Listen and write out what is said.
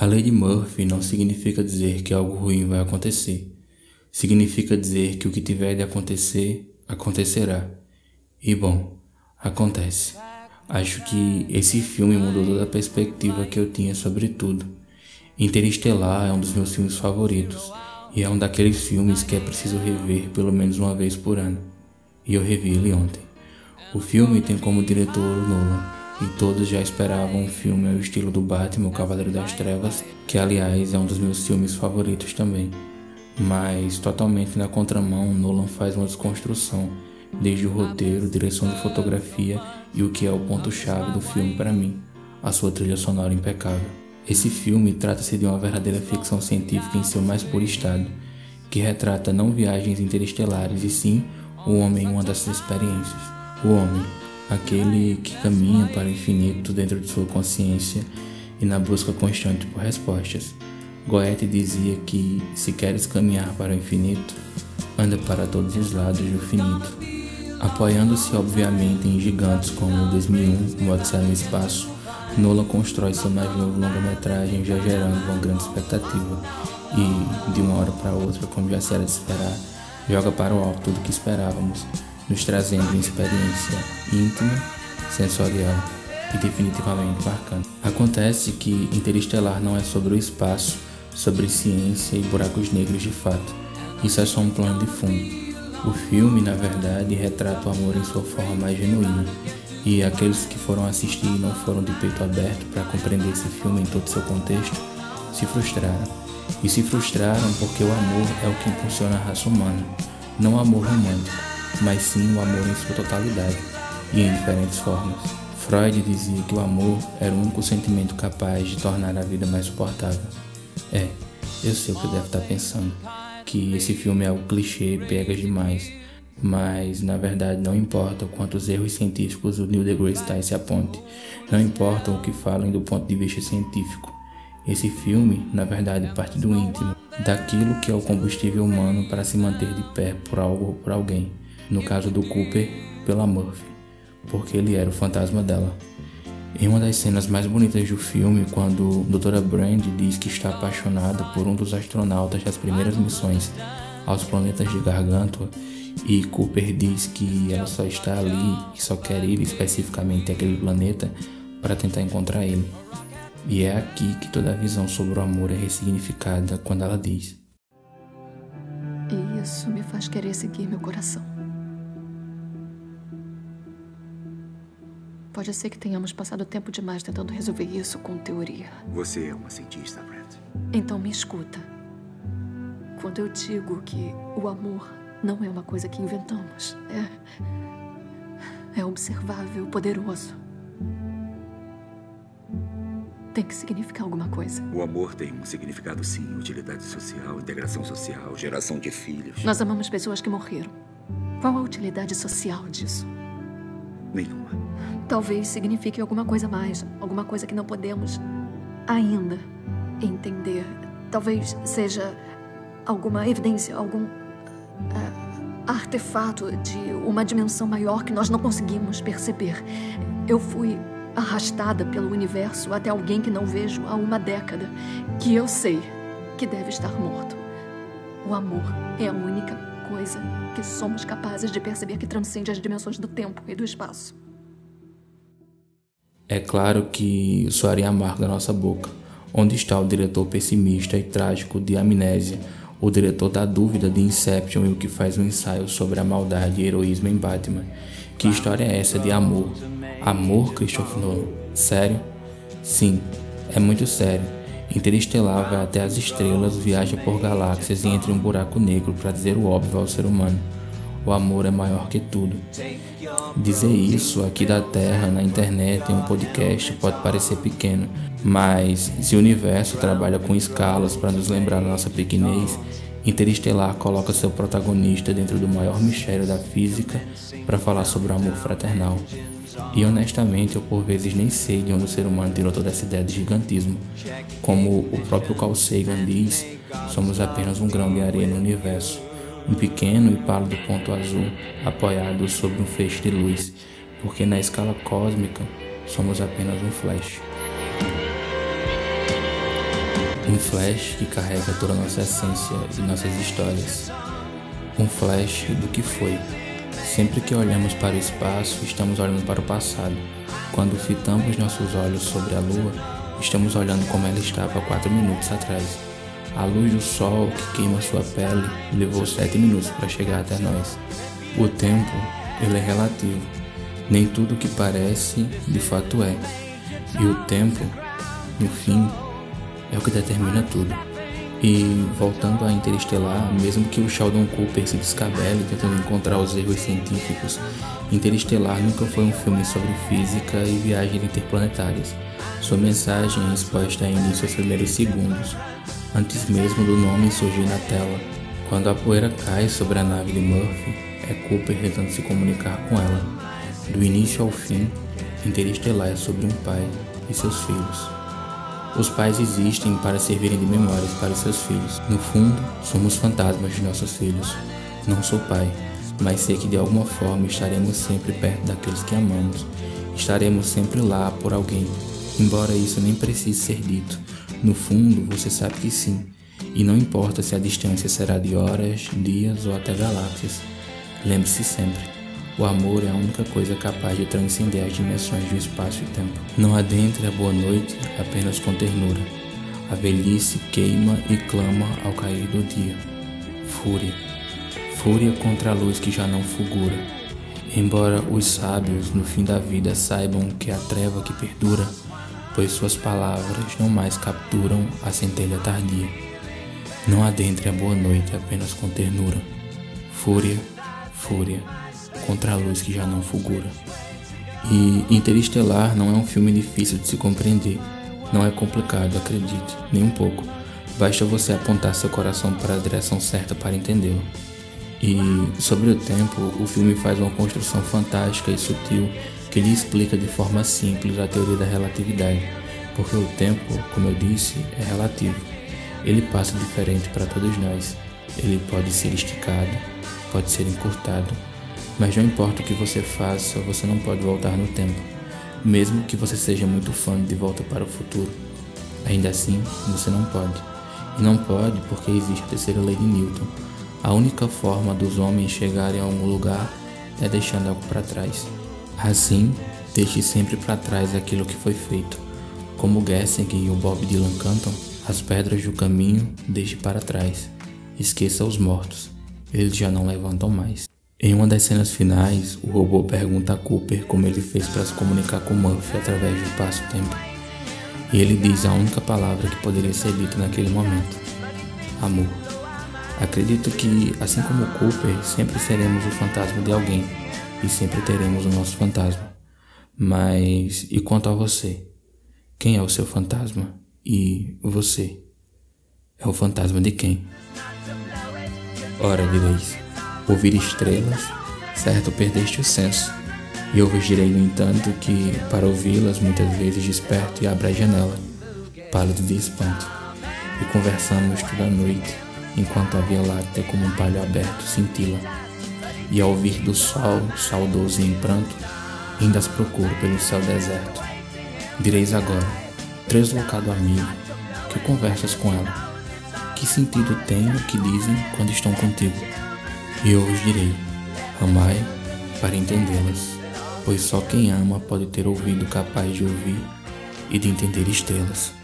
A lei de Murphy não significa dizer que algo ruim vai acontecer. Significa dizer que o que tiver de acontecer, acontecerá. E bom, acontece. Acho que esse filme mudou toda a perspectiva que eu tinha sobre tudo. Interestelar é um dos meus filmes favoritos e é um daqueles filmes que é preciso rever pelo menos uma vez por ano. E eu revi ele ontem. O filme tem como diretor Nolan e todos já esperavam um filme ao estilo do Batman, o Cavaleiro das Trevas, que aliás é um dos meus filmes favoritos também. Mas totalmente na contramão, Nolan faz uma desconstrução, desde o roteiro, direção de fotografia e o que é o ponto-chave do filme para mim, a sua trilha sonora impecável. Esse filme trata-se de uma verdadeira ficção científica em seu mais puro estado, que retrata não viagens interestelares e sim o homem em uma dessas experiências. O homem, aquele que caminha para o infinito dentro de sua consciência e na busca constante por respostas. Goethe dizia que, se queres caminhar para o infinito, anda para todos os lados do finito. Apoiando-se obviamente em gigantes como 2001, O Odisseia no Espaço, Nolan constrói seu mais novo longa-metragem já gerando uma grande expectativa e, de uma hora para outra, como já se era de esperar, joga para o alto tudo que esperávamos, nos trazendo uma experiência íntima, sensorial e definitivamente marcante. Acontece que Interestelar não é sobre o espaço, sobre ciência e buracos negros de fato. Isso é só um plano de fundo. O filme, na verdade, retrata o amor em sua forma mais genuína. E aqueles que foram assistir e não foram de peito aberto para compreender esse filme em todo seu contexto, se frustraram. E se frustraram porque o amor é o que impulsiona a raça humana, não o amor romântico, mas sim o amor em sua totalidade e em diferentes formas. Freud dizia que o amor era o único sentimento capaz de tornar a vida mais suportável. É, eu sei o que deve estar pensando, que esse filme é algo clichê, pegas demais, mas na verdade não importa quantos erros científicos o Neil deGrasse Tyson aponte, não importa o que falem do ponto de vista científico. Esse filme, na verdade, parte do íntimo, daquilo que é o combustível humano para se manter de pé por algo ou por alguém. No caso do Cooper, pela Murphy, porque ele era o fantasma dela. Em uma das cenas mais bonitas do filme, quando Dra. Brand diz que está apaixonada por um dos astronautas das primeiras missões aos planetas de Gargantua, e Cooper diz que ela só está ali e só quer ir especificamente àquele planeta para tentar encontrar ele. E é aqui que toda a visão sobre o amor é ressignificada quando ela diz: isso me faz querer seguir meu coração. Pode ser que tenhamos passado tempo demais tentando resolver isso com teoria. Você é uma cientista, Brett. Então me escuta. Quando eu digo que o amor não é uma coisa que inventamos, é. é observável, poderoso. Tem que significar alguma coisa. O amor tem um significado, sim. Utilidade social, integração social, geração de filhos. Nós amamos pessoas que morreram. Qual a utilidade social disso? Nenhuma. Talvez signifique alguma coisa mais, alguma coisa que não podemos ainda entender. Talvez seja alguma evidência, algum uh, artefato de uma dimensão maior que nós não conseguimos perceber. Eu fui arrastada pelo universo até alguém que não vejo há uma década, que eu sei que deve estar morto. O amor é a única coisa que somos capazes de perceber que transcende as dimensões do tempo e do espaço. É claro que soaria amargo da nossa boca. Onde está o diretor pessimista e trágico de Amnésia, o diretor da dúvida de Inception e o que faz um ensaio sobre a maldade e heroísmo em Batman? Que história é essa de amor? Amor, Christopher Nolan? Sério? Sim, é muito sério. Interestelar vai até as estrelas, viaja por galáxias e entra em um buraco negro para dizer o óbvio ao ser humano. O amor é maior que tudo. Dizer isso aqui da Terra, na internet, em um podcast, pode parecer pequeno, mas se o universo trabalha com escalas para nos lembrar da nossa pequenez, Interestelar coloca seu protagonista dentro do maior mistério da física para falar sobre o amor fraternal. E honestamente, eu por vezes nem sei de onde o ser humano tirou toda essa ideia de gigantismo. Como o próprio Carl Sagan diz, somos apenas um grão de areia no universo um pequeno e pálido ponto azul apoiado sobre um feixe de luz, porque na escala cósmica somos apenas um flash. Um flash que carrega toda a nossa essência e nossas histórias. Um flash do que foi. Sempre que olhamos para o espaço, estamos olhando para o passado. Quando fitamos nossos olhos sobre a lua, estamos olhando como ela estava quatro minutos atrás. A luz do sol que queima sua pele levou sete minutos para chegar até nós. O tempo, ele é relativo. Nem tudo que parece, de fato é. E o tempo, no fim, é o que determina tudo. E voltando a Interestelar, mesmo que o Sheldon Cooper se descabele tentando encontrar os erros científicos, Interestelar nunca foi um filme sobre física e viagens interplanetárias. Sua mensagem é exposta ainda em seus primeiros segundos, antes mesmo do nome surgir na tela. Quando a poeira cai sobre a nave de Murphy, é Cooper tentando se comunicar com ela. Do início ao fim, Interestelar é sobre um pai e seus filhos. Os pais existem para servirem de memórias para seus filhos. No fundo, somos fantasmas de nossos filhos. Não sou pai, mas sei que de alguma forma estaremos sempre perto daqueles que amamos. Estaremos sempre lá por alguém, embora isso nem precise ser dito. No fundo, você sabe que sim, e não importa se a distância será de horas, dias ou até galáxias. Lembre-se sempre, o amor é a única coisa capaz de transcender as dimensões do espaço e tempo. Não adentre a boa noite apenas com ternura. A velhice queima e clama ao cair do dia. Fúria. Fúria contra a luz que já não fulgura. Embora os sábios no fim da vida saibam que a treva que perdura, pois suas palavras não mais capturam a centelha tardia. Não adentre a boa noite apenas com ternura. Fúria, fúria contra a luz que já não fulgura. E Interestelar não é um filme difícil de se compreender. Não é complicado, acredite, nem um pouco. Basta você apontar seu coração para a direção certa para entendê-lo. E sobre o tempo, o filme faz uma construção fantástica e sutil que lhe explica de forma simples a teoria da relatividade, porque o tempo, como eu disse, é relativo. Ele passa diferente para todos nós. Ele pode ser esticado, pode ser encurtado, mas não importa o que você faça, você não pode voltar no tempo, mesmo que você seja muito fã de Volta para o Futuro. Ainda assim, você não pode. E não pode porque existe a terceira lei de Newton. A única forma dos homens chegarem a algum lugar é deixando algo para trás. Assim, deixe sempre para trás aquilo que foi feito. Como Gessing e o Bob Dylan cantam, as pedras do caminho deixe para trás. Esqueça os mortos, eles já não levantam mais. Em uma das cenas finais, o robô pergunta a Cooper como ele fez para se comunicar com Murphy através do espaço-tempo. E ele diz a única palavra que poderia ser dita naquele momento: amor. Acredito que, assim como Cooper, sempre seremos o fantasma de alguém e sempre teremos o nosso fantasma. Mas e quanto a você? Quem é o seu fantasma? E você? É o fantasma de quem? Ora, direis. Ouvir estrelas, certo perdeste o senso. E eu vos direi, no entanto, que para ouvi-las muitas vezes desperto e abro a janela, pálido de espanto, e conversamos toda a noite, enquanto a Via Láctea como um palho aberto cintila. E ao vir do sol, saudoso e em pranto, ainda as procuro pelo céu deserto. Direis agora, translocado amigo, que conversas com ela? Que sentido tem o que dizem quando estão contigo? E eu vos direi: amai para entendê-las, pois só quem ama pode ter ouvido capaz de ouvir e de entender estrelas.